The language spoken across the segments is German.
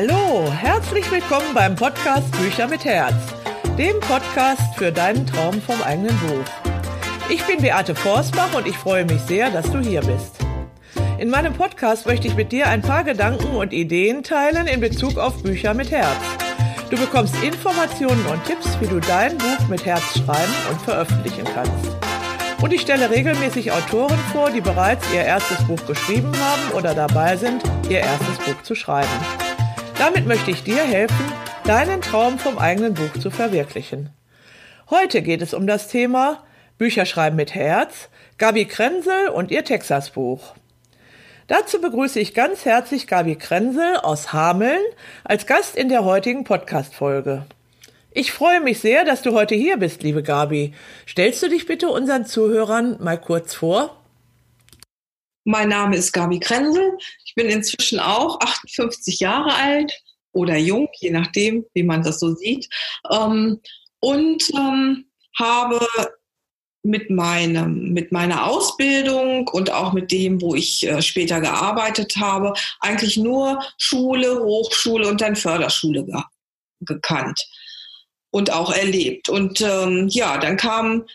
Hallo, herzlich willkommen beim Podcast Bücher mit Herz, dem Podcast für deinen Traum vom eigenen Buch. Ich bin Beate Forsbach und ich freue mich sehr, dass du hier bist. In meinem Podcast möchte ich mit dir ein paar Gedanken und Ideen teilen in Bezug auf Bücher mit Herz. Du bekommst Informationen und Tipps, wie du dein Buch mit Herz schreiben und veröffentlichen kannst. Und ich stelle regelmäßig Autoren vor, die bereits ihr erstes Buch geschrieben haben oder dabei sind, ihr erstes Buch zu schreiben. Damit möchte ich dir helfen, deinen Traum vom eigenen Buch zu verwirklichen. Heute geht es um das Thema Bücherschreiben mit Herz, Gabi Krenzel und ihr Texas-Buch. Dazu begrüße ich ganz herzlich Gabi Krenzel aus Hameln als Gast in der heutigen Podcast-Folge. Ich freue mich sehr, dass du heute hier bist, liebe Gabi. Stellst du dich bitte unseren Zuhörern mal kurz vor? Mein Name ist Gabi Krenzel. Ich bin inzwischen auch 58 Jahre alt oder jung, je nachdem, wie man das so sieht. Ähm, und ähm, habe mit, meinem, mit meiner Ausbildung und auch mit dem, wo ich äh, später gearbeitet habe, eigentlich nur Schule, Hochschule und dann Förderschule ge gekannt und auch erlebt. Und ähm, ja, dann kam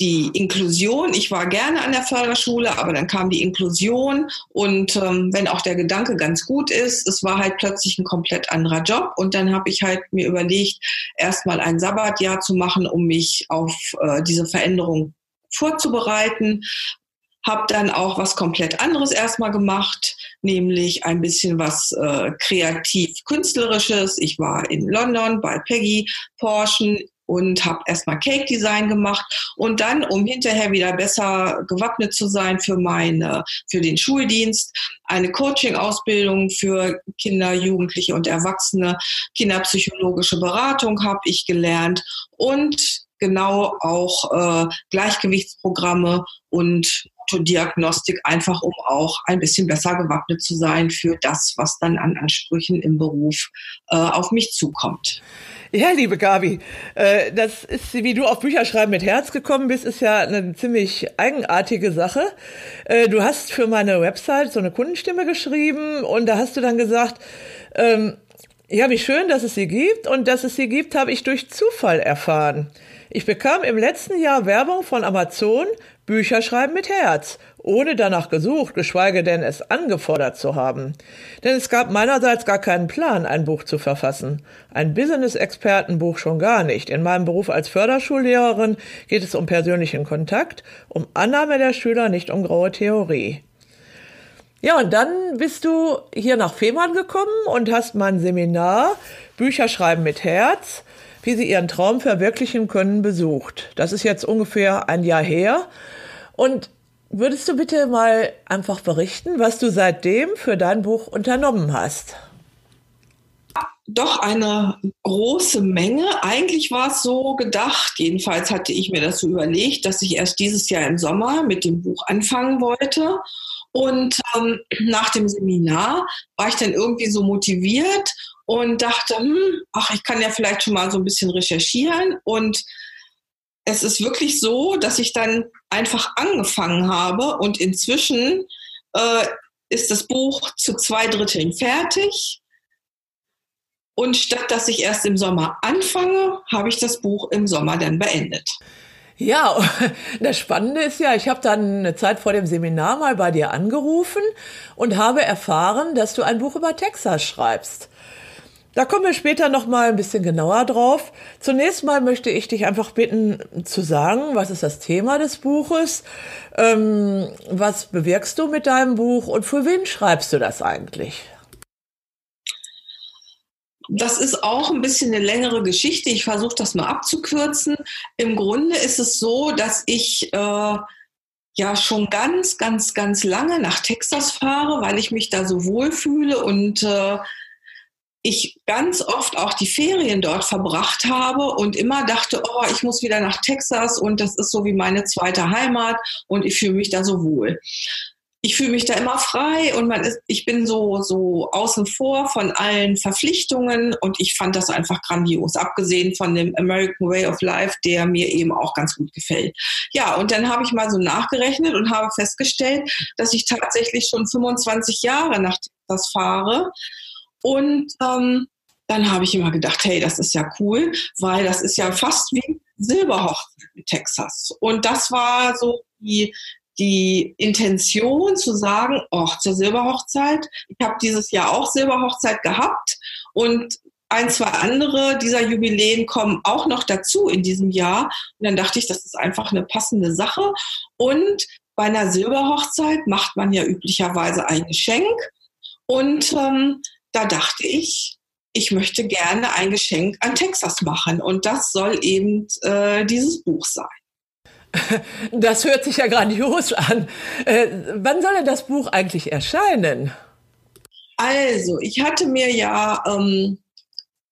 die Inklusion. Ich war gerne an der Förderschule, aber dann kam die Inklusion und ähm, wenn auch der Gedanke ganz gut ist, es war halt plötzlich ein komplett anderer Job und dann habe ich halt mir überlegt, erstmal ein Sabbatjahr zu machen, um mich auf äh, diese Veränderung vorzubereiten. Habe dann auch was komplett anderes erstmal gemacht, nämlich ein bisschen was äh, kreativ-künstlerisches. Ich war in London bei Peggy Porschen und habe erstmal Cake Design gemacht und dann, um hinterher wieder besser gewappnet zu sein für meine, für den Schuldienst, eine Coaching-Ausbildung für Kinder, Jugendliche und Erwachsene, kinderpsychologische Beratung habe ich gelernt und genau auch äh, Gleichgewichtsprogramme und Diagnostik, einfach um auch ein bisschen besser gewappnet zu sein für das, was dann an Ansprüchen im Beruf äh, auf mich zukommt. Ja, liebe Gabi, äh, das ist, wie du auf Bücherschreiben mit Herz gekommen bist, ist ja eine ziemlich eigenartige Sache. Äh, du hast für meine Website so eine Kundenstimme geschrieben und da hast du dann gesagt, ähm, ja, wie schön, dass es sie gibt und dass es sie gibt, habe ich durch Zufall erfahren. Ich bekam im letzten Jahr Werbung von Amazon Bücher schreiben mit Herz, ohne danach gesucht, geschweige denn es angefordert zu haben. Denn es gab meinerseits gar keinen Plan, ein Buch zu verfassen. Ein Business-Expertenbuch schon gar nicht. In meinem Beruf als Förderschullehrerin geht es um persönlichen Kontakt, um Annahme der Schüler, nicht um graue Theorie. Ja, und dann bist du hier nach Fehmarn gekommen und hast mein Seminar Bücher schreiben mit Herz wie sie ihren Traum verwirklichen können, besucht. Das ist jetzt ungefähr ein Jahr her. Und würdest du bitte mal einfach berichten, was du seitdem für dein Buch unternommen hast? Doch eine große Menge. Eigentlich war es so gedacht, jedenfalls hatte ich mir das so überlegt, dass ich erst dieses Jahr im Sommer mit dem Buch anfangen wollte. Und ähm, nach dem Seminar war ich dann irgendwie so motiviert und dachte, hm, ach, ich kann ja vielleicht schon mal so ein bisschen recherchieren. Und es ist wirklich so, dass ich dann einfach angefangen habe und inzwischen äh, ist das Buch zu zwei Dritteln fertig. Und statt dass ich erst im Sommer anfange, habe ich das Buch im Sommer dann beendet. Ja, das Spannende ist ja, ich habe dann eine Zeit vor dem Seminar mal bei dir angerufen und habe erfahren, dass du ein Buch über Texas schreibst. Da kommen wir später noch mal ein bisschen genauer drauf. Zunächst mal möchte ich dich einfach bitten zu sagen, was ist das Thema des Buches, ähm, was bewirkst du mit deinem Buch und für wen schreibst du das eigentlich? Das ist auch ein bisschen eine längere Geschichte. Ich versuche das mal abzukürzen. Im Grunde ist es so, dass ich äh, ja schon ganz, ganz, ganz lange nach Texas fahre, weil ich mich da so wohlfühle und äh, ich ganz oft auch die Ferien dort verbracht habe und immer dachte, oh, ich muss wieder nach Texas und das ist so wie meine zweite Heimat und ich fühle mich da so wohl. Ich fühle mich da immer frei und man ist, ich bin so, so außen vor von allen Verpflichtungen und ich fand das einfach grandios, abgesehen von dem American Way of Life, der mir eben auch ganz gut gefällt. Ja, und dann habe ich mal so nachgerechnet und habe festgestellt, dass ich tatsächlich schon 25 Jahre nach Texas fahre Und ähm, dann habe ich immer gedacht, hey, das ist ja cool, weil das ist ja fast wie Silberhochzeit mit Texas. Und das war so die, die Intention zu sagen, oh, zur Silberhochzeit. Ich habe dieses Jahr auch Silberhochzeit gehabt und ein, zwei andere dieser Jubiläen kommen auch noch dazu in diesem Jahr. Und dann dachte ich, das ist einfach eine passende Sache. Und bei einer Silberhochzeit macht man ja üblicherweise ein Geschenk. Und ähm, da dachte ich, ich möchte gerne ein Geschenk an Texas machen. Und das soll eben äh, dieses Buch sein. Das hört sich ja grandios an. Äh, wann soll denn das Buch eigentlich erscheinen? Also, ich hatte mir ja ähm,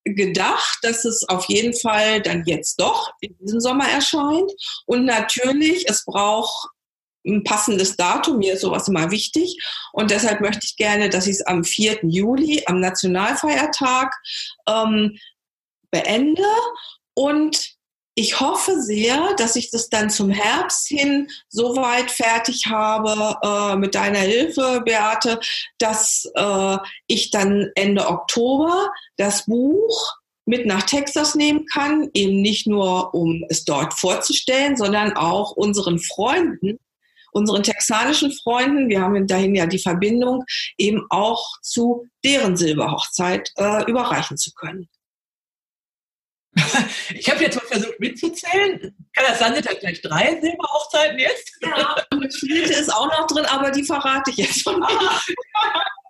gedacht, dass es auf jeden Fall dann jetzt doch in diesem Sommer erscheint. Und natürlich, es braucht ein passendes Datum. Mir ist sowas immer wichtig. Und deshalb möchte ich gerne, dass ich es am 4. Juli, am Nationalfeiertag, ähm, beende. Und ich hoffe sehr, dass ich das dann zum Herbst hin so weit fertig habe äh, mit deiner Hilfe, Beate, dass äh, ich dann Ende Oktober das Buch mit nach Texas nehmen kann, eben nicht nur um es dort vorzustellen, sondern auch unseren Freunden, unseren texanischen Freunden, wir haben dahin ja die Verbindung, eben auch zu deren Silberhochzeit äh, überreichen zu können. Ich habe jetzt mal versucht mitzuzählen. Kann das sein, dass gleich drei Silberhochzeiten jetzt? Ja, und eine vierte ist auch noch drin, aber die verrate ich jetzt schon.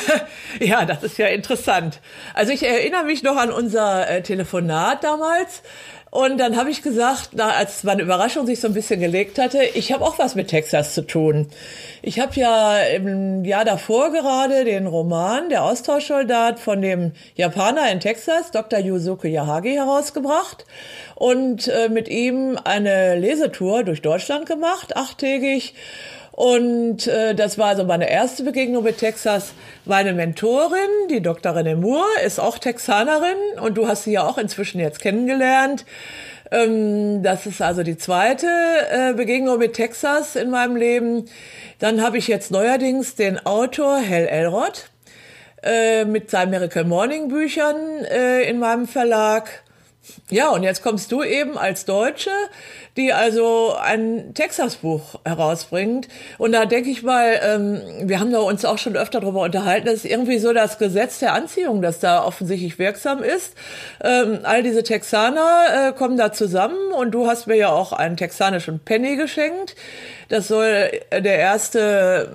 ja, das ist ja interessant. Also ich erinnere mich noch an unser äh, Telefonat damals. Und dann habe ich gesagt, na, als meine Überraschung sich so ein bisschen gelegt hatte, ich habe auch was mit Texas zu tun. Ich habe ja im Jahr davor gerade den Roman Der Austauschsoldat von dem Japaner in Texas, Dr. Yusuke Yahagi, herausgebracht und äh, mit ihm eine Lesetour durch Deutschland gemacht, achttägig. Und äh, das war also meine erste Begegnung mit Texas. Meine Mentorin, die Dr. René Moore, ist auch Texanerin und du hast sie ja auch inzwischen jetzt kennengelernt. Ähm, das ist also die zweite äh, Begegnung mit Texas in meinem Leben. Dann habe ich jetzt neuerdings den Autor Hal Elrod äh, mit seinen Miracle Morning Büchern äh, in meinem Verlag. Ja, und jetzt kommst du eben als Deutsche, die also ein Texas-Buch herausbringt. Und da denke ich mal, ähm, wir haben da uns auch schon öfter darüber unterhalten, das ist irgendwie so das Gesetz der Anziehung, das da offensichtlich wirksam ist. Ähm, all diese Texaner äh, kommen da zusammen und du hast mir ja auch einen texanischen Penny geschenkt. Das soll der erste,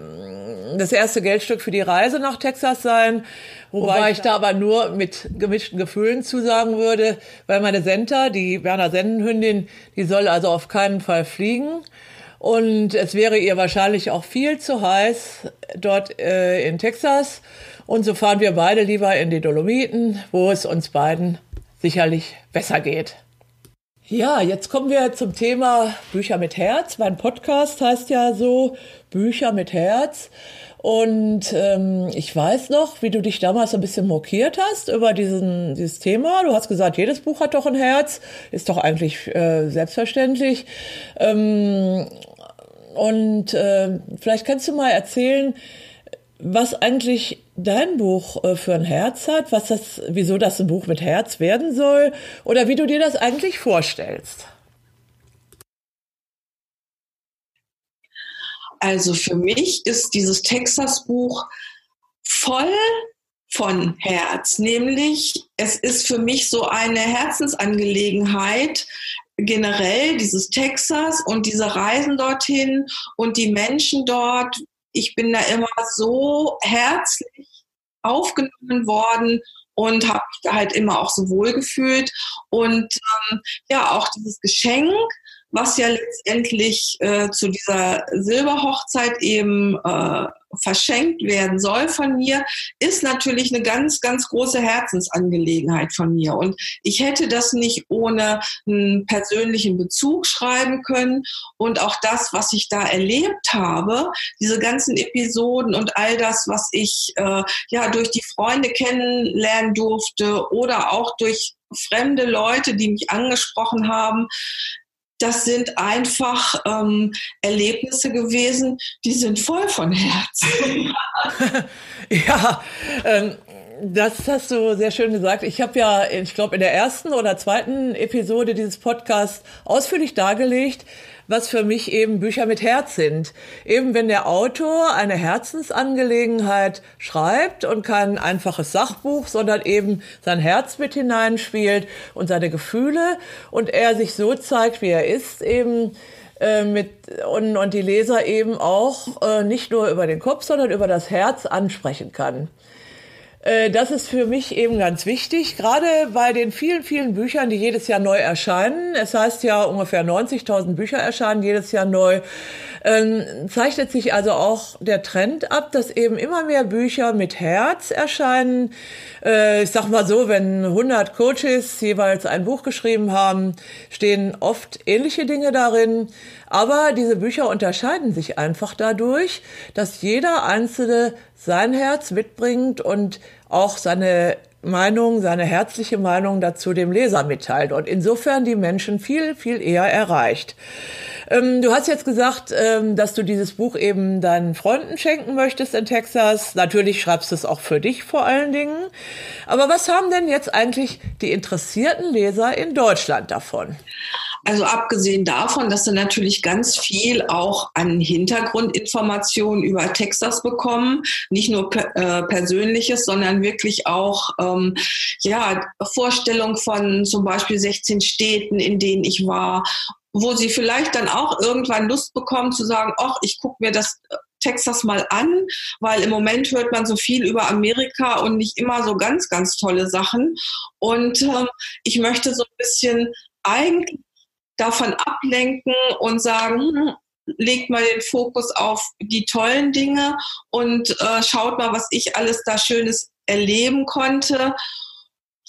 das erste Geldstück für die Reise nach Texas sein. Wobei ich da aber nur mit gemischten Gefühlen zusagen würde, weil meine Senta, die Berner Sennenhündin, die soll also auf keinen Fall fliegen. Und es wäre ihr wahrscheinlich auch viel zu heiß dort äh, in Texas. Und so fahren wir beide lieber in die Dolomiten, wo es uns beiden sicherlich besser geht. Ja, jetzt kommen wir zum Thema Bücher mit Herz. Mein Podcast heißt ja so Bücher mit Herz. Und ähm, ich weiß noch, wie du dich damals ein bisschen mokiert hast über diesen, dieses Thema. Du hast gesagt, jedes Buch hat doch ein Herz. Ist doch eigentlich äh, selbstverständlich. Ähm, und äh, vielleicht kannst du mal erzählen, was eigentlich dein Buch äh, für ein Herz hat, was das, wieso das ein Buch mit Herz werden soll oder wie du dir das eigentlich vorstellst. Also für mich ist dieses Texas-Buch voll von Herz, nämlich es ist für mich so eine Herzensangelegenheit, generell dieses Texas und diese Reisen dorthin und die Menschen dort. Ich bin da immer so herzlich aufgenommen worden und habe mich da halt immer auch so wohl gefühlt. Und ähm, ja, auch dieses Geschenk, was ja letztendlich äh, zu dieser Silberhochzeit eben äh, verschenkt werden soll von mir, ist natürlich eine ganz, ganz große Herzensangelegenheit von mir. Und ich hätte das nicht ohne einen persönlichen Bezug schreiben können. Und auch das, was ich da erlebt habe, diese ganzen Episoden und all das, was ich äh, ja durch die Freunde kennenlernen durfte oder auch durch fremde Leute, die mich angesprochen haben, das sind einfach ähm, Erlebnisse gewesen, die sind voll von Herz. ja, ähm, das hast du sehr schön gesagt. Ich habe ja, ich glaube, in der ersten oder zweiten Episode dieses Podcasts ausführlich dargelegt, was für mich eben Bücher mit Herz sind. Eben wenn der Autor eine Herzensangelegenheit schreibt und kein einfaches Sachbuch, sondern eben sein Herz mit hineinspielt und seine Gefühle und er sich so zeigt, wie er ist, eben äh, mit und, und die Leser eben auch äh, nicht nur über den Kopf, sondern über das Herz ansprechen kann. Äh, das ist für mich eben ganz wichtig, gerade bei den vielen, vielen Büchern, die jedes Jahr neu erscheinen. Es heißt ja, ungefähr 90.000 Bücher erscheinen jedes Jahr neu. Ähm, zeichnet sich also auch der Trend ab, dass eben immer mehr Bücher mit Herz erscheinen. Äh, ich sag mal so, wenn 100 Coaches jeweils ein Buch geschrieben haben, stehen oft ähnliche Dinge darin. Aber diese Bücher unterscheiden sich einfach dadurch, dass jeder einzelne sein Herz mitbringt und auch seine Meinung, seine herzliche Meinung dazu dem Leser mitteilt und insofern die Menschen viel, viel eher erreicht. Ähm, du hast jetzt gesagt, ähm, dass du dieses Buch eben deinen Freunden schenken möchtest in Texas. Natürlich schreibst du es auch für dich vor allen Dingen. Aber was haben denn jetzt eigentlich die interessierten Leser in Deutschland davon? Also abgesehen davon, dass sie natürlich ganz viel auch an Hintergrundinformationen über Texas bekommen, nicht nur äh, persönliches, sondern wirklich auch ähm, ja Vorstellung von zum Beispiel 16 Städten, in denen ich war, wo sie vielleicht dann auch irgendwann Lust bekommen zu sagen, ach, ich gucke mir das äh, Texas mal an, weil im Moment hört man so viel über Amerika und nicht immer so ganz, ganz tolle Sachen. Und äh, ich möchte so ein bisschen eigentlich davon ablenken und sagen, hm, legt mal den Fokus auf die tollen Dinge und äh, schaut mal, was ich alles da Schönes erleben konnte.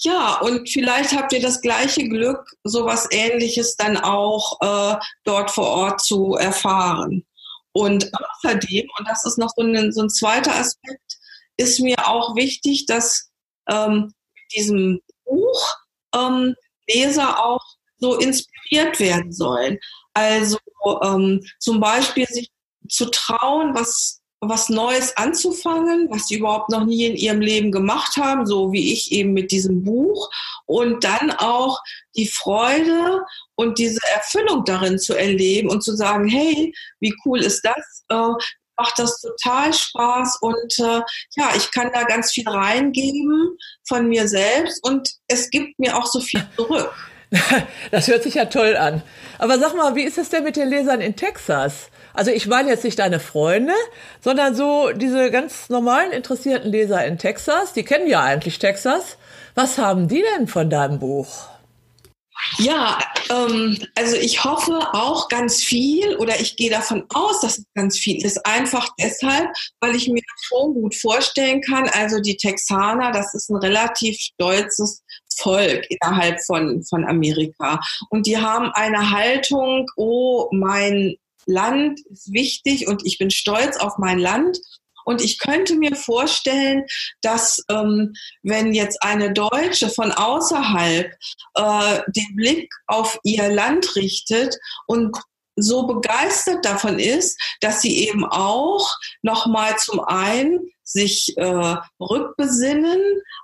Ja, und vielleicht habt ihr das gleiche Glück, sowas Ähnliches dann auch äh, dort vor Ort zu erfahren. Und außerdem, und das ist noch so ein, so ein zweiter Aspekt, ist mir auch wichtig, dass ähm, mit diesem Buch ähm, Leser auch so inspiriert werden sollen. Also ähm, zum Beispiel sich zu trauen, was, was Neues anzufangen, was sie überhaupt noch nie in ihrem Leben gemacht haben, so wie ich eben mit diesem Buch. Und dann auch die Freude und diese Erfüllung darin zu erleben und zu sagen, hey, wie cool ist das? Äh, macht das total Spaß und äh, ja, ich kann da ganz viel reingeben von mir selbst und es gibt mir auch so viel zurück. Das hört sich ja toll an. Aber sag mal, wie ist es denn mit den Lesern in Texas? Also ich meine jetzt nicht deine Freunde, sondern so diese ganz normalen interessierten Leser in Texas, die kennen ja eigentlich Texas. Was haben die denn von deinem Buch? Ja, ähm, also ich hoffe auch ganz viel oder ich gehe davon aus, dass es ganz viel ist. Einfach deshalb, weil ich mir schon gut vorstellen kann, also die Texaner, das ist ein relativ stolzes Volk innerhalb von, von Amerika. Und die haben eine Haltung, oh, mein Land ist wichtig und ich bin stolz auf mein Land. Und ich könnte mir vorstellen, dass ähm, wenn jetzt eine Deutsche von außerhalb äh, den Blick auf ihr Land richtet und so begeistert davon ist, dass sie eben auch nochmal zum einen sich äh, rückbesinnen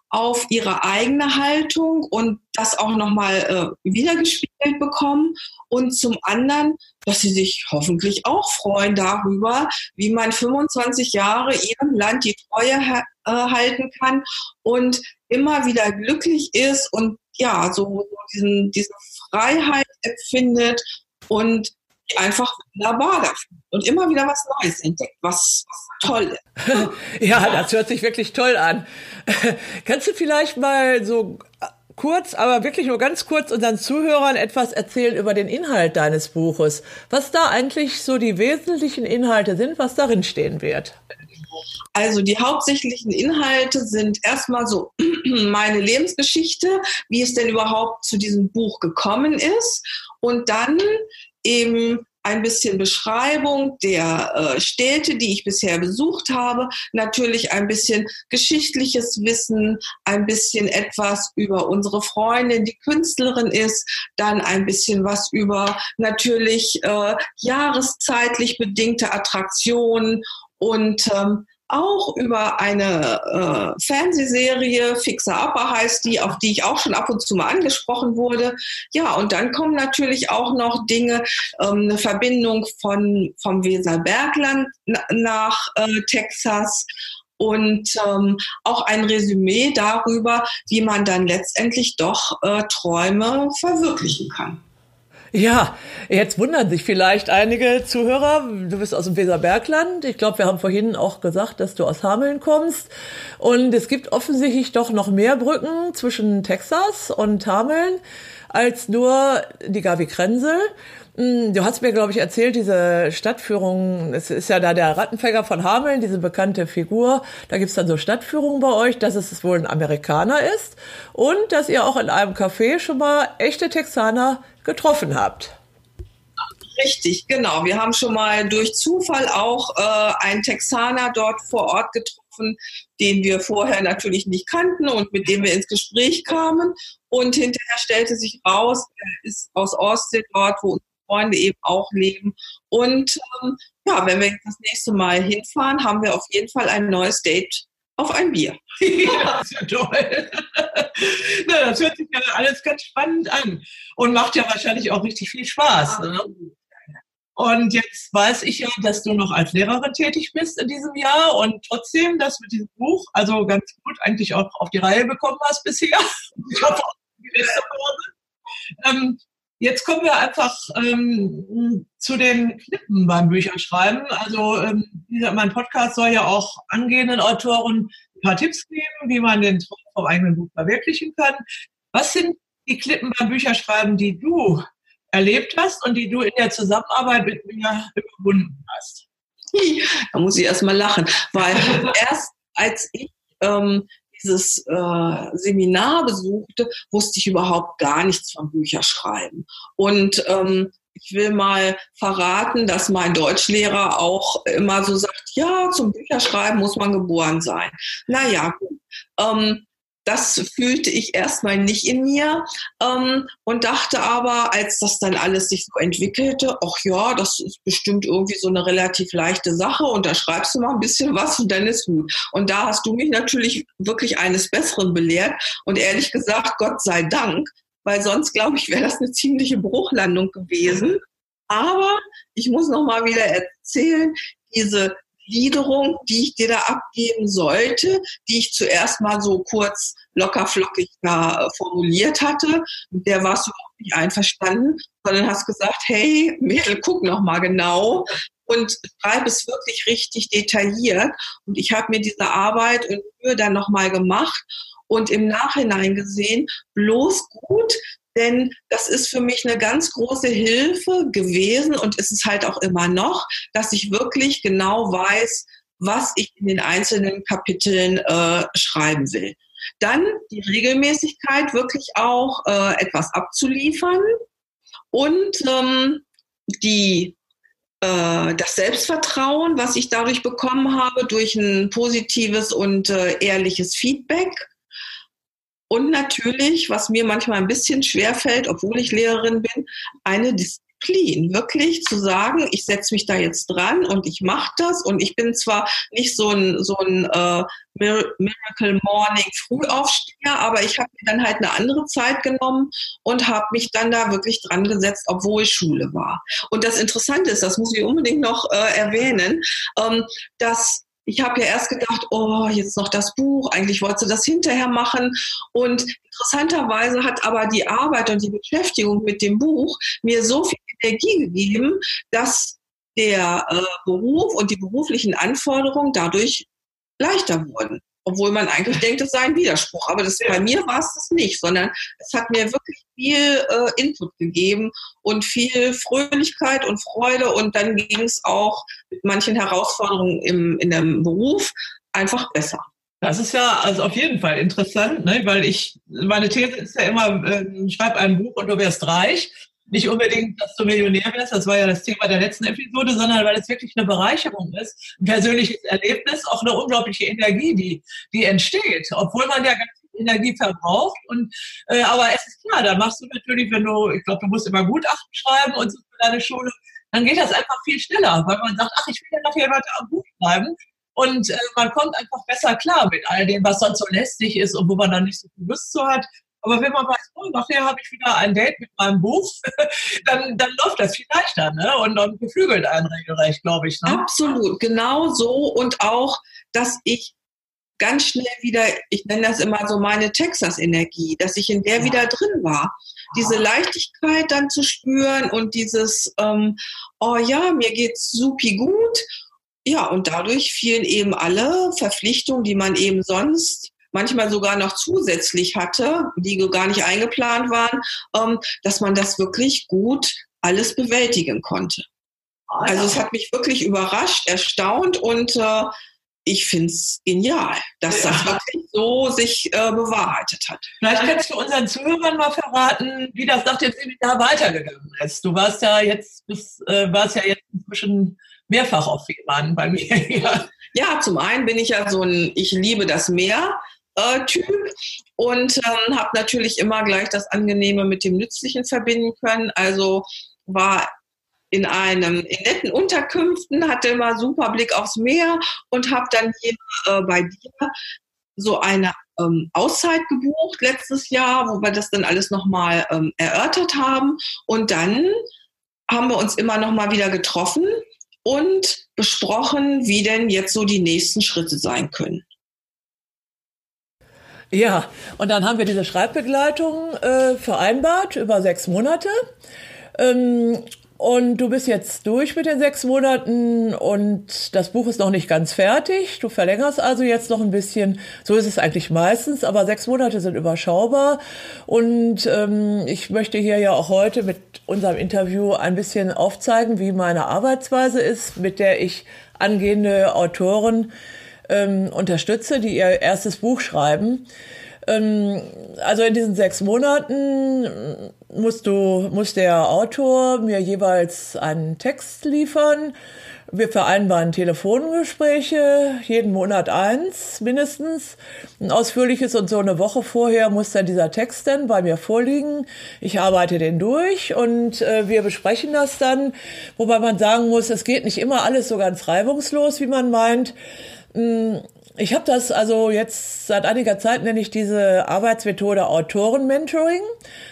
auf ihre eigene Haltung und das auch nochmal äh, wiedergespiegelt bekommen und zum anderen, dass sie sich hoffentlich auch freuen darüber, wie man 25 Jahre ihrem Land die Treue äh, halten kann und immer wieder glücklich ist und ja, so, diesen, diese Freiheit empfindet und einfach wunderbar dafür und immer wieder was Neues entdeckt, was, was toll ist. ja, das hört sich wirklich toll an. Kannst du vielleicht mal so kurz, aber wirklich nur ganz kurz unseren Zuhörern etwas erzählen über den Inhalt deines Buches? Was da eigentlich so die wesentlichen Inhalte sind, was darin stehen wird? Also die hauptsächlichen Inhalte sind erstmal so meine Lebensgeschichte, wie es denn überhaupt zu diesem Buch gekommen ist und dann eben ein bisschen Beschreibung der äh, Städte, die ich bisher besucht habe, natürlich ein bisschen geschichtliches Wissen, ein bisschen etwas über unsere Freundin, die Künstlerin ist, dann ein bisschen was über natürlich äh, jahreszeitlich bedingte Attraktionen und ähm, auch über eine äh, Fernsehserie, Fixer Upper heißt die, auf die ich auch schon ab und zu mal angesprochen wurde. Ja, und dann kommen natürlich auch noch Dinge, ähm, eine Verbindung von, vom Weserbergland nach äh, Texas und ähm, auch ein Resümee darüber, wie man dann letztendlich doch äh, Träume verwirklichen kann. Ja, jetzt wundern sich vielleicht einige Zuhörer. Du bist aus dem Weserbergland. Ich glaube, wir haben vorhin auch gesagt, dass du aus Hameln kommst. Und es gibt offensichtlich doch noch mehr Brücken zwischen Texas und Hameln als nur die Gavi Krensel. Hm, du hast mir, glaube ich, erzählt, diese Stadtführung, es ist ja da der Rattenfänger von Hameln, diese bekannte Figur. Da gibt's dann so Stadtführungen bei euch, dass es wohl ein Amerikaner ist und dass ihr auch in einem Café schon mal echte Texaner getroffen habt. Richtig, genau. Wir haben schon mal durch Zufall auch äh, einen Texaner dort vor Ort getroffen, den wir vorher natürlich nicht kannten und mit dem wir ins Gespräch kamen. Und hinterher stellte sich raus, er ist aus Austin dort, wo Freunde eben auch leben. Und ähm, ja, wenn wir das nächste Mal hinfahren, haben wir auf jeden Fall ein neues Date auf ein Bier. ja, das ist ja toll. Na, das hört sich ja alles ganz spannend an und macht ja wahrscheinlich auch richtig viel Spaß. Ne? Und jetzt weiß ich ja, dass du noch als Lehrerin tätig bist in diesem Jahr und trotzdem das mit diesem Buch, also ganz gut eigentlich auch auf die Reihe bekommen hast bisher. Ich hoffe, auch die letzte Pause. Ähm, Jetzt kommen wir einfach ähm, zu den Klippen beim Bücherschreiben. Also ähm, dieser, mein Podcast soll ja auch angehenden Autoren ein paar Tipps geben, wie man den Traum vom eigenen Buch verwirklichen kann. Was sind die Klippen beim Bücherschreiben, die du erlebt hast und die du in der Zusammenarbeit mit mir überwunden hast? Da muss ich erst mal lachen, weil erst als ich ähm, dieses äh, Seminar besuchte, wusste ich überhaupt gar nichts vom Bücherschreiben. Und ähm, ich will mal verraten, dass mein Deutschlehrer auch immer so sagt, ja, zum Bücherschreiben muss man geboren sein. Naja, gut. Ähm, das fühlte ich erstmal nicht in mir ähm, und dachte aber, als das dann alles sich so entwickelte, ach ja, das ist bestimmt irgendwie so eine relativ leichte Sache und da schreibst du mal ein bisschen was und dann ist gut. Und da hast du mich natürlich wirklich eines Besseren belehrt und ehrlich gesagt, Gott sei Dank, weil sonst glaube ich, wäre das eine ziemliche Bruchlandung gewesen. Aber ich muss noch mal wieder erzählen, diese Gliederung, die ich dir da abgeben sollte, die ich zuerst mal so kurz lockerflockig da formuliert hatte. Mit der warst du auch nicht einverstanden, sondern hast gesagt, hey, Mädel, guck noch mal genau und schreib es wirklich richtig detailliert. Und ich habe mir diese Arbeit in Mühe dann noch mal gemacht und im Nachhinein gesehen, bloß gut, denn das ist für mich eine ganz große Hilfe gewesen und ist es halt auch immer noch, dass ich wirklich genau weiß, was ich in den einzelnen Kapiteln äh, schreiben will. Dann die Regelmäßigkeit, wirklich auch äh, etwas abzuliefern und ähm, die äh, das Selbstvertrauen, was ich dadurch bekommen habe, durch ein positives und äh, ehrliches Feedback und natürlich, was mir manchmal ein bisschen schwer fällt, obwohl ich Lehrerin bin, eine Disziplin. Wirklich zu sagen, ich setze mich da jetzt dran und ich mache das. Und ich bin zwar nicht so ein, so ein äh, Miracle Morning Frühaufsteher, aber ich habe mir dann halt eine andere Zeit genommen und habe mich dann da wirklich dran gesetzt, obwohl Schule war. Und das Interessante ist, das muss ich unbedingt noch äh, erwähnen, ähm, dass ich habe ja erst gedacht, oh, jetzt noch das Buch, eigentlich wollte sie das hinterher machen. Und interessanterweise hat aber die Arbeit und die Beschäftigung mit dem Buch mir so viel Energie gegeben, dass der äh, Beruf und die beruflichen Anforderungen dadurch leichter wurden obwohl man eigentlich denkt, es sei ein Widerspruch. Aber das, bei mir war es das nicht, sondern es hat mir wirklich viel äh, Input gegeben und viel Fröhlichkeit und Freude. Und dann ging es auch mit manchen Herausforderungen im, in dem Beruf einfach besser. Das ist ja also auf jeden Fall interessant, ne? weil ich, meine These ist ja immer, äh, schreib ein Buch und du wirst reich. Nicht unbedingt, dass du Millionär wirst, das war ja das Thema der letzten Episode, sondern weil es wirklich eine Bereicherung ist, ein persönliches Erlebnis, auch eine unglaubliche Energie, die, die entsteht, obwohl man ja ganz viel Energie verbraucht. Und, äh, aber es ist klar, da machst du natürlich, wenn du, ich glaube, du musst immer Gutachten schreiben und so für deine Schule, dann geht das einfach viel schneller, weil man sagt, ach, ich will ja nachher weiter am Buch schreiben. Und äh, man kommt einfach besser klar mit all dem, was sonst so lästig ist und wo man dann nicht so viel Lust zu hat. Aber wenn man weiß, oh, nachher habe ich wieder ein Date mit meinem Buch, dann, dann läuft das viel leichter ne? und, und beflügelt einen regelrecht, glaube ich. Ne? Absolut, genau so. Und auch, dass ich ganz schnell wieder, ich nenne das immer so meine Texas-Energie, dass ich in der ja. wieder drin war. Diese Leichtigkeit dann zu spüren und dieses, ähm, oh ja, mir geht's supi gut. Ja, und dadurch fielen eben alle Verpflichtungen, die man eben sonst manchmal sogar noch zusätzlich hatte, die gar nicht eingeplant waren, ähm, dass man das wirklich gut alles bewältigen konnte. Ah, also es hat mich wirklich überrascht, erstaunt und äh, ich finde es genial, dass ja. das wirklich so sich äh, bewahrheitet hat. Vielleicht kannst du unseren Zuhörern mal verraten, wie das nach dem Seminar weitergegangen ist. Du warst ja jetzt, bis, äh, warst ja jetzt inzwischen mehrfach auf Fehmarn bei mir. ja. ja, zum einen bin ich ja so ein, ich liebe das Meer. Äh, typ und ähm, habe natürlich immer gleich das Angenehme mit dem Nützlichen verbinden können. Also war in einem in netten Unterkünften, hatte immer super Blick aufs Meer und habe dann hier äh, bei dir so eine ähm, Auszeit gebucht letztes Jahr, wo wir das dann alles nochmal ähm, erörtert haben. Und dann haben wir uns immer nochmal wieder getroffen und besprochen, wie denn jetzt so die nächsten Schritte sein können. Ja, und dann haben wir diese Schreibbegleitung äh, vereinbart über sechs Monate. Ähm, und du bist jetzt durch mit den sechs Monaten und das Buch ist noch nicht ganz fertig. Du verlängerst also jetzt noch ein bisschen. So ist es eigentlich meistens, aber sechs Monate sind überschaubar. Und ähm, ich möchte hier ja auch heute mit unserem Interview ein bisschen aufzeigen, wie meine Arbeitsweise ist, mit der ich angehende Autoren ähm, unterstütze, die ihr erstes Buch schreiben. Ähm, also in diesen sechs Monaten musst du, muss der Autor mir jeweils einen Text liefern. Wir vereinbaren Telefongespräche, jeden Monat eins mindestens. Ein ausführliches und so eine Woche vorher muss dann dieser Text dann bei mir vorliegen. Ich arbeite den durch und äh, wir besprechen das dann, wobei man sagen muss, es geht nicht immer alles so ganz reibungslos, wie man meint. Mm, ich habe das also jetzt seit einiger Zeit nenne ich diese Arbeitsmethode Autorenmentoring,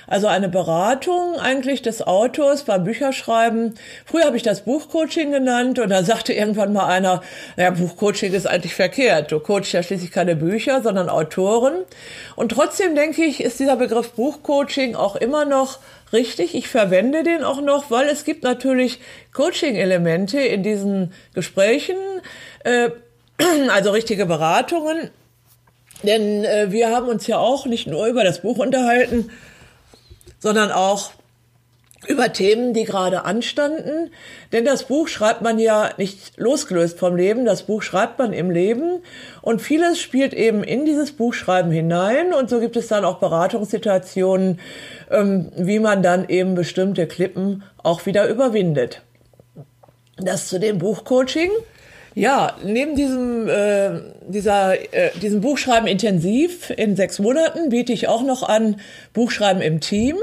also eine Beratung eigentlich des Autors beim Bücherschreiben. Früher habe ich das Buchcoaching genannt und dann sagte irgendwann mal einer, naja, Buchcoaching ist eigentlich verkehrt. Du coachst ja schließlich keine Bücher, sondern Autoren. Und trotzdem denke ich, ist dieser Begriff Buchcoaching auch immer noch richtig. Ich verwende den auch noch, weil es gibt natürlich Coaching-Elemente in diesen Gesprächen. Äh, also richtige Beratungen. Denn äh, wir haben uns ja auch nicht nur über das Buch unterhalten, sondern auch über Themen, die gerade anstanden. Denn das Buch schreibt man ja nicht losgelöst vom Leben, das Buch schreibt man im Leben und vieles spielt eben in dieses Buchschreiben hinein und so gibt es dann auch Beratungssituationen, ähm, wie man dann eben bestimmte Klippen auch wieder überwindet. Das zu dem Buchcoaching. Ja, neben diesem, äh, dieser, äh, diesem Buchschreiben intensiv in sechs Monaten biete ich auch noch an Buchschreiben im Team.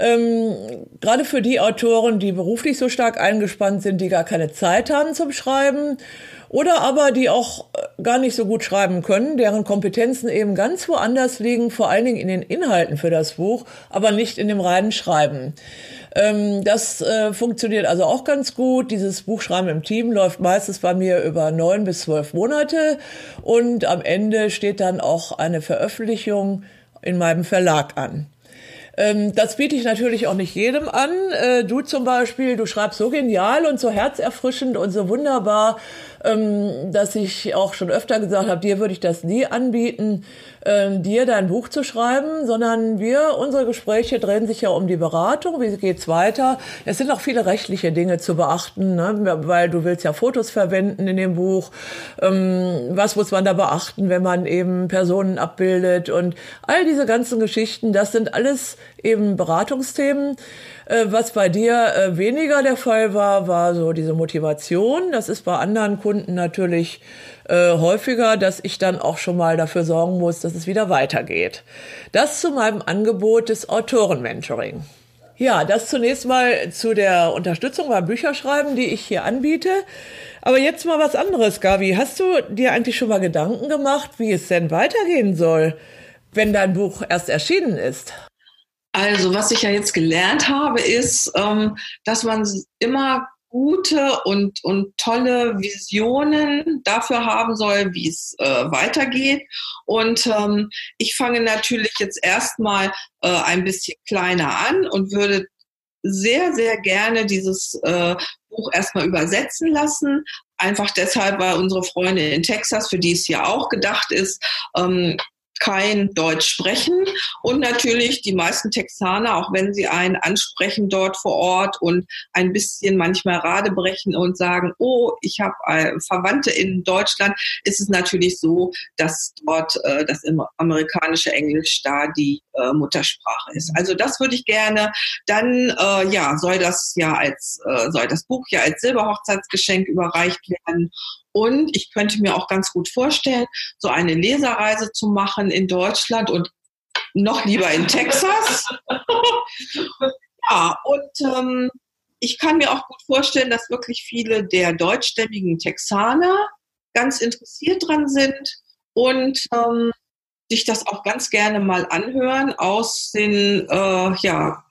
Ähm, gerade für die Autoren, die beruflich so stark eingespannt sind, die gar keine Zeit haben zum Schreiben oder aber die auch äh, gar nicht so gut schreiben können, deren Kompetenzen eben ganz woanders liegen, vor allen Dingen in den Inhalten für das Buch, aber nicht in dem reinen Schreiben. Ähm, das äh, funktioniert also auch ganz gut. Dieses Buchschreiben im Team läuft meistens bei mir über neun bis zwölf Monate und am Ende steht dann auch eine Veröffentlichung in meinem Verlag an. Ähm, das biete ich natürlich auch nicht jedem an. Äh, du zum Beispiel, du schreibst so genial und so herzerfrischend und so wunderbar, ähm, dass ich auch schon öfter gesagt habe, dir würde ich das nie anbieten, äh, dir dein Buch zu schreiben, sondern wir, unsere Gespräche drehen sich ja um die Beratung, wie geht's weiter. Es sind auch viele rechtliche Dinge zu beachten, ne? weil du willst ja Fotos verwenden in dem Buch. Ähm, was muss man da beachten, wenn man eben Personen abbildet und all diese ganzen Geschichten, das sind alles eben Beratungsthemen. Äh, was bei dir äh, weniger der Fall war, war so diese Motivation. Das ist bei anderen Kunden natürlich äh, häufiger, dass ich dann auch schon mal dafür sorgen muss, dass es wieder weitergeht. Das zu meinem Angebot des Autoren-Mentoring. Ja, das zunächst mal zu der Unterstützung beim Bücherschreiben, die ich hier anbiete. Aber jetzt mal was anderes, Gabi. Hast du dir eigentlich schon mal Gedanken gemacht, wie es denn weitergehen soll, wenn dein Buch erst erschienen ist? Also, was ich ja jetzt gelernt habe, ist, ähm, dass man immer gute und, und tolle Visionen dafür haben soll, wie es äh, weitergeht. Und ähm, ich fange natürlich jetzt erstmal äh, ein bisschen kleiner an und würde sehr, sehr gerne dieses äh, Buch erstmal übersetzen lassen. Einfach deshalb, weil unsere Freunde in Texas, für die es ja auch gedacht ist, ähm, kein Deutsch sprechen und natürlich die meisten Texaner, auch wenn sie einen ansprechen dort vor Ort und ein bisschen manchmal radebrechen und sagen, oh, ich habe äh, Verwandte in Deutschland, ist es natürlich so, dass dort äh, das amerikanische Englisch da die äh, Muttersprache ist. Also das würde ich gerne. Dann äh, ja soll das ja als äh, soll das Buch ja als Silberhochzeitsgeschenk überreicht werden und ich könnte mir auch ganz gut vorstellen, so eine Leserreise zu machen in Deutschland und noch lieber in Texas. ja, und ähm, ich kann mir auch gut vorstellen, dass wirklich viele der deutschstämmigen Texaner ganz interessiert dran sind und ähm, sich das auch ganz gerne mal anhören aus den äh, ja,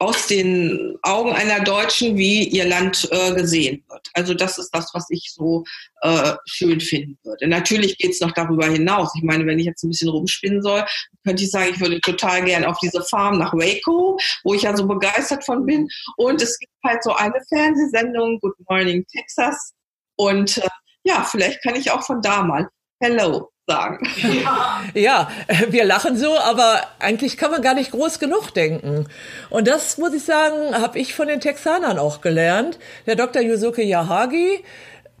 aus den Augen einer Deutschen, wie ihr Land äh, gesehen wird. Also das ist das, was ich so äh, schön finden würde. Natürlich geht es noch darüber hinaus. Ich meine, wenn ich jetzt ein bisschen rumspinnen soll, könnte ich sagen, ich würde total gern auf diese Farm nach Waco, wo ich ja so begeistert von bin. Und es gibt halt so eine Fernsehsendung, Good Morning Texas. Und äh, ja, vielleicht kann ich auch von da mal Hello sagen. Ja. ja, wir lachen so, aber eigentlich kann man gar nicht groß genug denken. Und das, muss ich sagen, habe ich von den Texanern auch gelernt. Der Dr. Yusuke Yahagi,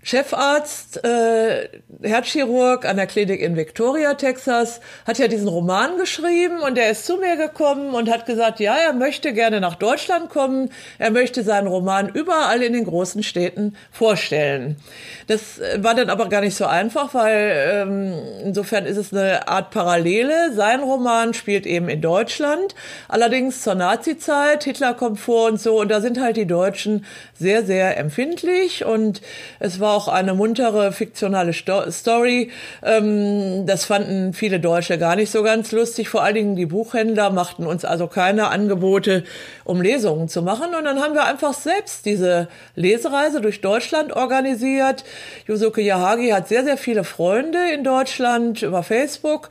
Chefarzt, äh, Herzchirurg an der Klinik in Victoria, Texas, hat ja diesen Roman geschrieben und er ist zu mir gekommen und hat gesagt, ja, er möchte gerne nach Deutschland kommen, er möchte seinen Roman überall in den großen Städten vorstellen. Das äh, war dann aber gar nicht so einfach, weil ähm, insofern ist es eine Art Parallele. Sein Roman spielt eben in Deutschland, allerdings zur Nazi-Zeit, Hitler kommt vor und so und da sind halt die Deutschen sehr, sehr empfindlich und es war auch eine muntere fiktionale Sto Story. Ähm, das fanden viele Deutsche gar nicht so ganz lustig. Vor allen Dingen die Buchhändler machten uns also keine Angebote, um Lesungen zu machen. Und dann haben wir einfach selbst diese Lesereise durch Deutschland organisiert. Yusuke Yahagi hat sehr, sehr viele Freunde in Deutschland über Facebook.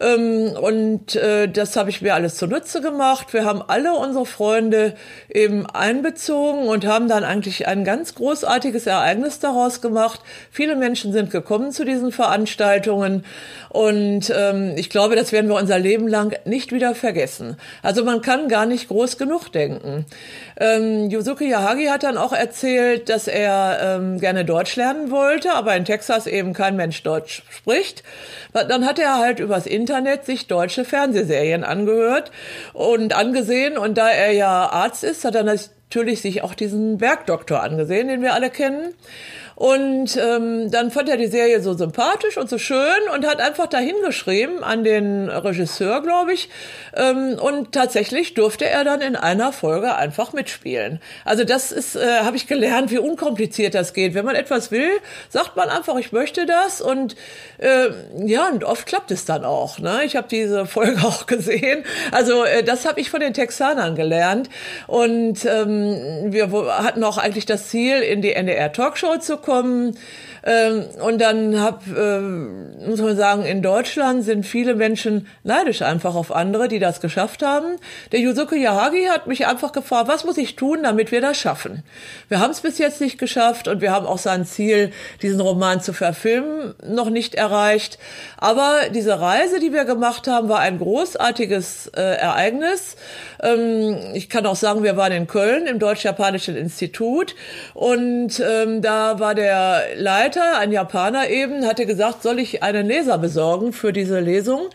Ähm, und äh, das habe ich mir alles zunutze gemacht. Wir haben alle unsere Freunde eben einbezogen und haben dann eigentlich ein ganz großartiges Ereignis daraus gemacht. Viele Menschen sind gekommen zu diesen Veranstaltungen und ähm, ich glaube, das werden wir unser Leben lang nicht wieder vergessen. Also man kann gar nicht groß genug denken. Ähm, Yusuke Yahagi hat dann auch erzählt, dass er ähm, gerne Deutsch lernen wollte, aber in Texas eben kein Mensch Deutsch spricht. Dann hat er halt übers Internet sich deutsche Fernsehserien angehört und angesehen und da er ja Arzt ist, hat er natürlich sich auch diesen Bergdoktor angesehen, den wir alle kennen. Und ähm, dann fand er die Serie so sympathisch und so schön und hat einfach dahin geschrieben an den Regisseur, glaube ich. Ähm, und tatsächlich durfte er dann in einer Folge einfach mitspielen. Also das ist, äh, habe ich gelernt, wie unkompliziert das geht. Wenn man etwas will, sagt man einfach, ich möchte das. Und äh, ja, und oft klappt es dann auch. Ne? Ich habe diese Folge auch gesehen. Also äh, das habe ich von den Texanern gelernt. Und ähm, wir hatten auch eigentlich das Ziel, in die NDR Talkshow zu kommen kommen. Ähm, und dann hab, äh, muss man sagen, in Deutschland sind viele Menschen neidisch einfach auf andere, die das geschafft haben. Der Yusuke Yahagi hat mich einfach gefragt, was muss ich tun, damit wir das schaffen? Wir haben es bis jetzt nicht geschafft und wir haben auch sein Ziel, diesen Roman zu verfilmen, noch nicht erreicht. Aber diese Reise, die wir gemacht haben, war ein großartiges äh, Ereignis. Ähm, ich kann auch sagen, wir waren in Köln im Deutsch-Japanischen Institut und ähm, da war der Leiter Leiter, ein Japaner eben, hatte gesagt, soll ich einen Leser besorgen für diese Lesung?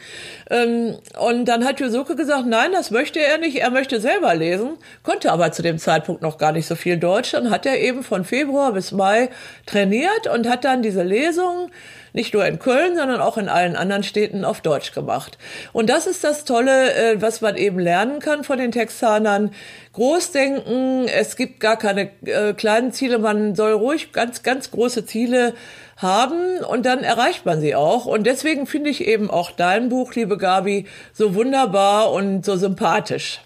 Ähm, und dann hat Yusuke gesagt, nein, das möchte er nicht, er möchte selber lesen, konnte aber zu dem Zeitpunkt noch gar nicht so viel Deutsch. Dann hat er eben von Februar bis Mai trainiert und hat dann diese Lesung nicht nur in Köln, sondern auch in allen anderen Städten auf Deutsch gemacht. Und das ist das Tolle, äh, was man eben lernen kann von den Texanern. Großdenken, es gibt gar keine äh, kleinen Ziele, man soll ruhig ganz, ganz große Ziele haben und dann erreicht man sie auch. Und deswegen finde ich eben auch dein Buch, liebe Gabi, so wunderbar und so sympathisch.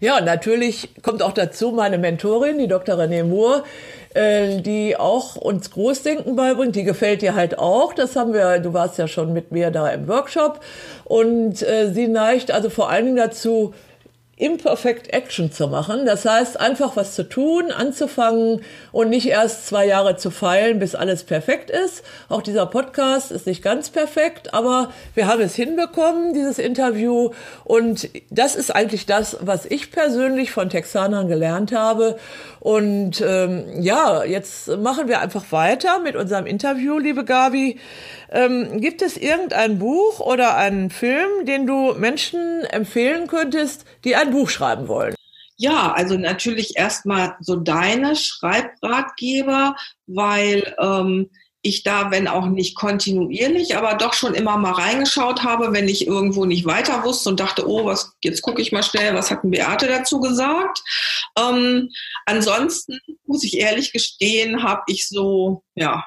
Ja, natürlich kommt auch dazu meine Mentorin, die Dr. René Moore, äh, die auch uns Großdenken beibringt. Die gefällt dir halt auch. Das haben wir, du warst ja schon mit mir da im Workshop. Und äh, sie neigt also vor allen Dingen dazu, Imperfect Action zu machen. Das heißt, einfach was zu tun, anzufangen und nicht erst zwei Jahre zu feilen, bis alles perfekt ist. Auch dieser Podcast ist nicht ganz perfekt, aber wir haben es hinbekommen, dieses Interview. Und das ist eigentlich das, was ich persönlich von Texanern gelernt habe. Und ähm, ja, jetzt machen wir einfach weiter mit unserem Interview, liebe Gabi. Ähm, gibt es irgendein Buch oder einen Film, den du Menschen empfehlen könntest, die ein Buch schreiben wollen? Ja, also natürlich erstmal so deine Schreibratgeber, weil ähm, ich da, wenn auch nicht kontinuierlich, aber doch schon immer mal reingeschaut habe, wenn ich irgendwo nicht weiter wusste und dachte, oh, was, jetzt gucke ich mal schnell, was hat denn Beate dazu gesagt? Ähm, ansonsten muss ich ehrlich gestehen, habe ich so, ja,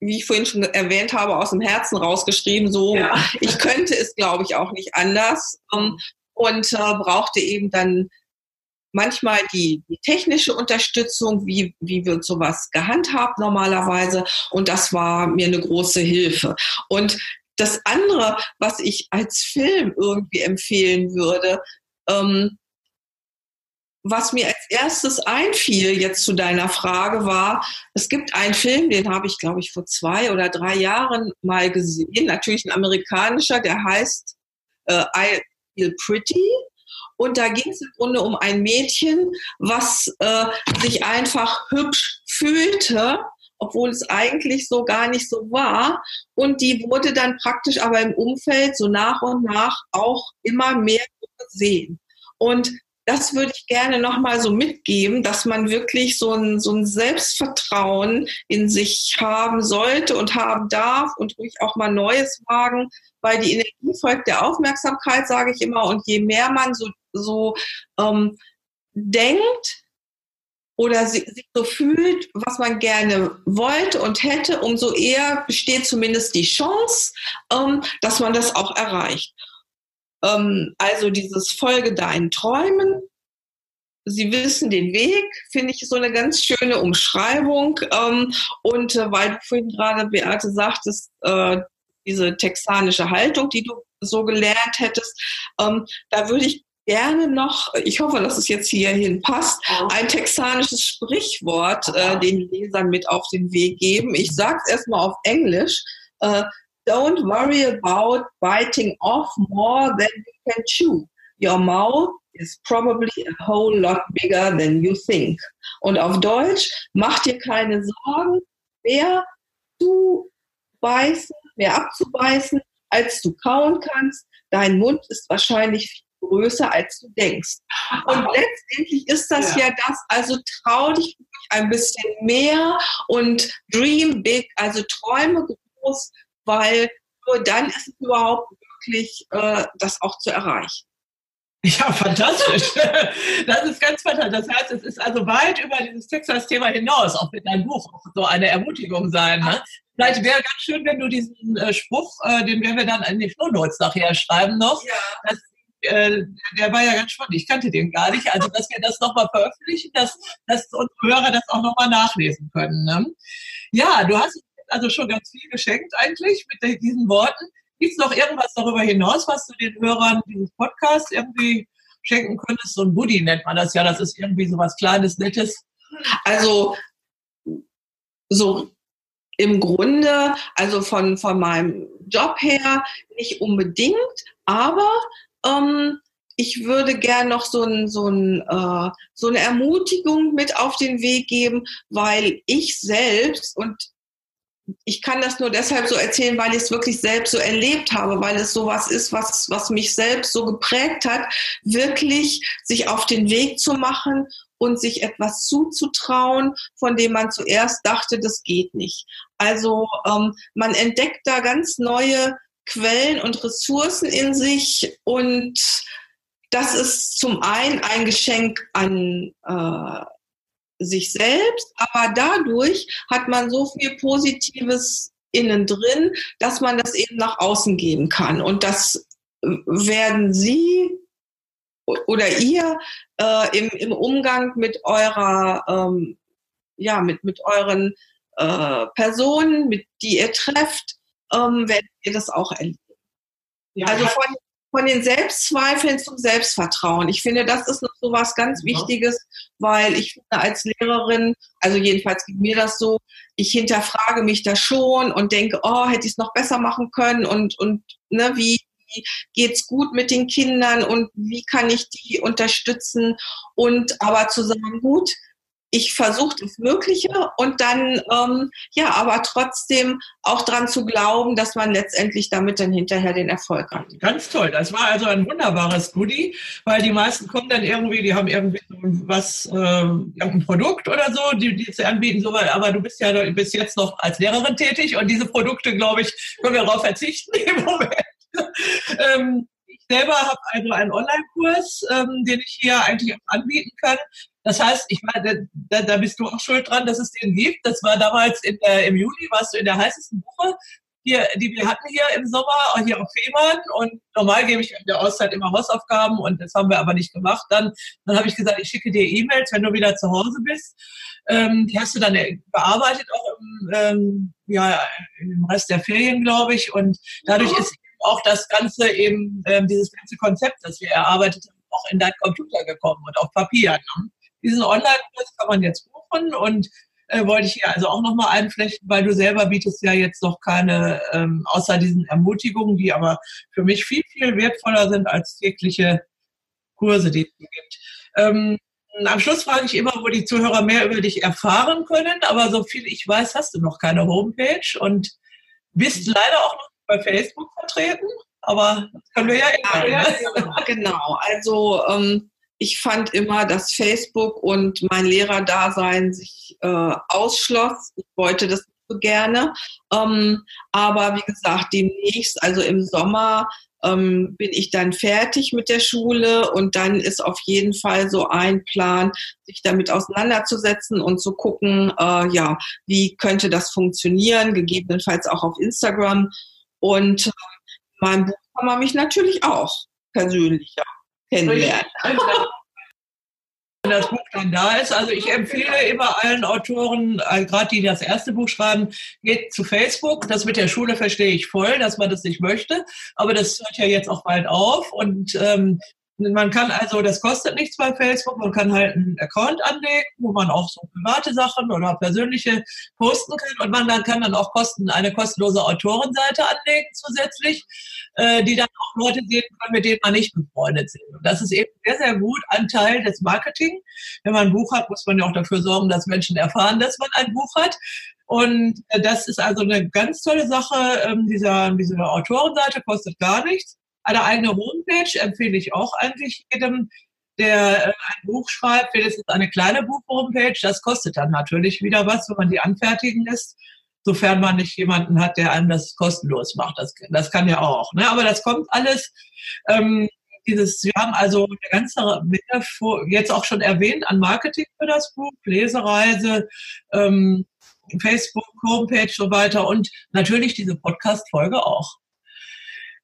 wie ich vorhin schon erwähnt habe, aus dem Herzen rausgeschrieben. So, ja. ich könnte es, glaube ich, auch nicht anders. Ähm, und äh, brauchte eben dann manchmal die, die technische Unterstützung, wie, wie wird sowas gehandhabt normalerweise. Und das war mir eine große Hilfe. Und das andere, was ich als Film irgendwie empfehlen würde, ähm, was mir als erstes einfiel jetzt zu deiner Frage war, es gibt einen Film, den habe ich, glaube ich, vor zwei oder drei Jahren mal gesehen, natürlich ein amerikanischer, der heißt äh, I Feel Pretty. Und da ging es im Grunde um ein Mädchen, was äh, sich einfach hübsch fühlte, obwohl es eigentlich so gar nicht so war. Und die wurde dann praktisch aber im Umfeld so nach und nach auch immer mehr gesehen. Und das würde ich gerne nochmal so mitgeben, dass man wirklich so ein, so ein Selbstvertrauen in sich haben sollte und haben darf und ruhig auch mal Neues wagen, weil die Energie folgt der Aufmerksamkeit, sage ich immer. Und je mehr man so, so ähm, denkt oder sich so fühlt, was man gerne wollte und hätte, umso eher besteht zumindest die Chance, ähm, dass man das auch erreicht. Ähm, also dieses Folge deinen Träumen. Sie wissen den Weg, finde ich so eine ganz schöne Umschreibung. Ähm, und äh, weil du vorhin gerade, Beate, sagtest, äh, diese texanische Haltung, die du so gelernt hättest, ähm, da würde ich gerne noch, ich hoffe, dass es jetzt hierhin passt, ein texanisches Sprichwort äh, den Lesern mit auf den Weg geben. Ich sage es erstmal auf Englisch. Äh, Don't worry about biting off more than you can chew. Your mouth is probably a whole lot bigger than you think. Und auf Deutsch, mach dir keine Sorgen, mehr zu beißen, mehr abzubeißen, als du kauen kannst. Dein Mund ist wahrscheinlich viel größer, als du denkst. Und letztendlich ist das ja, ja das, also trau dich ein bisschen mehr und dream big, also träume groß, weil nur dann ist es überhaupt möglich, äh, das auch zu erreichen. Ja, fantastisch. Das ist ganz fantastisch. Das heißt, es ist also weit über dieses Texas-Thema hinaus, auch mit deinem Buch, so eine Ermutigung sein. Ne? Vielleicht wäre ganz schön, wenn du diesen äh, Spruch, äh, den werden wir dann in die Show Notes nachher schreiben noch. Ja. Das, äh, der war ja ganz spannend. Ich kannte den gar nicht. Also, dass wir das nochmal veröffentlichen, dass, dass unsere Hörer das auch nochmal nachlesen können. Ne? Ja, du hast also schon ganz viel geschenkt eigentlich mit diesen Worten. Gibt es noch irgendwas darüber hinaus, was du den Hörern dieses Podcasts irgendwie schenken könntest? So ein Buddy nennt man das ja. Das ist irgendwie so was Kleines, Nettes. Also so im Grunde, also von, von meinem Job her nicht unbedingt, aber ähm, ich würde gern noch so, ein, so, ein, äh, so eine Ermutigung mit auf den Weg geben, weil ich selbst und ich kann das nur deshalb so erzählen, weil ich es wirklich selbst so erlebt habe, weil es sowas ist, was, was mich selbst so geprägt hat, wirklich sich auf den Weg zu machen und sich etwas zuzutrauen, von dem man zuerst dachte, das geht nicht. Also ähm, man entdeckt da ganz neue Quellen und Ressourcen in sich und das ist zum einen ein Geschenk an äh, sich selbst, aber dadurch hat man so viel Positives innen drin, dass man das eben nach außen geben kann. Und das werden Sie oder ihr äh, im, im Umgang mit eurer, ähm, ja, mit, mit euren äh, Personen, mit die ihr trefft, ähm, werdet ihr das auch erleben. Ja, also von, von den Selbstzweifeln zum Selbstvertrauen. Ich finde, das ist noch so was ganz Wichtiges, weil ich finde, als Lehrerin, also jedenfalls geht mir das so, ich hinterfrage mich da schon und denke, oh, hätte ich es noch besser machen können und, und ne, wie, wie geht's gut mit den Kindern und wie kann ich die unterstützen und aber zu sagen, gut, ich versuche das Mögliche und dann, ähm, ja, aber trotzdem auch dran zu glauben, dass man letztendlich damit dann hinterher den Erfolg hat. Ganz toll. Das war also ein wunderbares Goodie, weil die meisten kommen dann irgendwie, die haben irgendwie was, äh, irgendein Produkt oder so, die, die sie anbieten, so, aber du bist ja bis jetzt noch als Lehrerin tätig und diese Produkte, glaube ich, können wir darauf verzichten im Moment. ähm, ich selber habe also einen Online-Kurs, ähm, den ich hier eigentlich auch anbieten kann. Das heißt, ich meine, da, da bist du auch schuld dran, dass es den gibt. Das war damals in der, im Juli, warst du in der heißesten Woche, hier, die wir hatten hier im Sommer, hier auf Fehmarn. Und normal gebe ich in der Auszeit immer Hausaufgaben und das haben wir aber nicht gemacht. Dann, dann habe ich gesagt, ich schicke dir E-Mails, wenn du wieder zu Hause bist. Ähm, die hast du dann bearbeitet auch im, ähm, ja, im Rest der Ferien, glaube ich. Und dadurch ist auch das Ganze eben, ähm, dieses ganze Konzept, das wir erarbeitet haben, auch in deinen Computer gekommen und auf Papier. Ne? Diesen Online-Kurs kann man jetzt buchen und äh, wollte ich hier also auch nochmal einflechten, weil du selber bietest ja jetzt noch keine, ähm, außer diesen Ermutigungen, die aber für mich viel, viel wertvoller sind als jegliche Kurse, die es gibt. Ähm, am Schluss frage ich immer, wo die Zuhörer mehr über dich erfahren können, aber so viel ich weiß, hast du noch keine Homepage und bist leider auch noch bei Facebook vertreten, aber das können wir ja immer. Ja, genau, also ähm, ich fand immer, dass Facebook und mein Lehrerdasein sich äh, ausschloss. Ich wollte das nicht so gerne. Ähm, aber wie gesagt, demnächst, also im Sommer, ähm, bin ich dann fertig mit der Schule und dann ist auf jeden Fall so ein Plan, sich damit auseinanderzusetzen und zu gucken, äh, ja, wie könnte das funktionieren, gegebenenfalls auch auf Instagram. Und äh, mein Buch kann man mich natürlich auch persönlicher kennenlernen. Wenn das Buch dann da ist. Also ich empfehle immer allen Autoren, äh, gerade die das erste Buch schreiben, geht zu Facebook. Das mit der Schule verstehe ich voll, dass man das nicht möchte. Aber das hört ja jetzt auch bald auf. Und ähm, man kann also, das kostet nichts bei Facebook, man kann halt einen Account anlegen, wo man auch so private Sachen oder persönliche posten kann und man dann kann dann auch kosten, eine kostenlose Autorenseite anlegen zusätzlich, äh, die dann auch Leute sehen können, mit denen man nicht befreundet sind. Und das ist eben sehr, sehr gut ein Teil des Marketing. Wenn man ein Buch hat, muss man ja auch dafür sorgen, dass Menschen erfahren, dass man ein Buch hat. Und äh, das ist also eine ganz tolle Sache. Ähm, dieser, diese Autorenseite kostet gar nichts. Eine eigene Homepage empfehle ich auch eigentlich jedem, der äh, ein Buch schreibt, wenigstens eine kleine Buch-Homepage. Das kostet dann natürlich wieder was, wenn man die anfertigen lässt, sofern man nicht jemanden hat, der einem das kostenlos macht. Das, das kann ja auch. Ne? Aber das kommt alles. Ähm, dieses, wir haben also eine ganze Menge jetzt auch schon erwähnt an Marketing für das Buch, Lesereise, ähm, Facebook, Homepage so weiter und natürlich diese Podcast-Folge auch.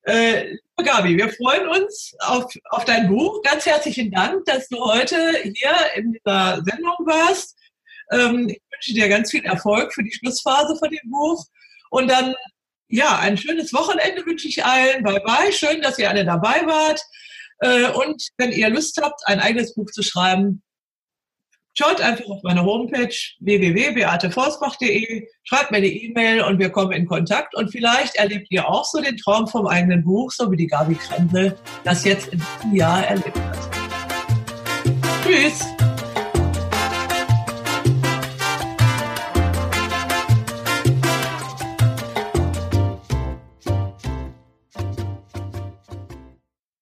Äh, Gabi, wir freuen uns auf, auf dein Buch. Ganz herzlichen Dank, dass du heute hier in dieser Sendung warst. Ähm, ich wünsche dir ganz viel Erfolg für die Schlussphase von dem Buch Und dann, ja, ein schönes Wochenende wünsche ich allen. Bye bye. Schön, dass ihr alle dabei wart. Äh, und wenn ihr Lust habt, ein eigenes Buch zu schreiben, schaut einfach auf meine Homepage www.beateforstbach.de, schreibt mir eine E-Mail und wir kommen in Kontakt. Und vielleicht erlebt ihr auch so den Traum vom eigenen Buch, so wie die Gabi Krendel das jetzt in diesem Jahr erlebt hat. Tschüss!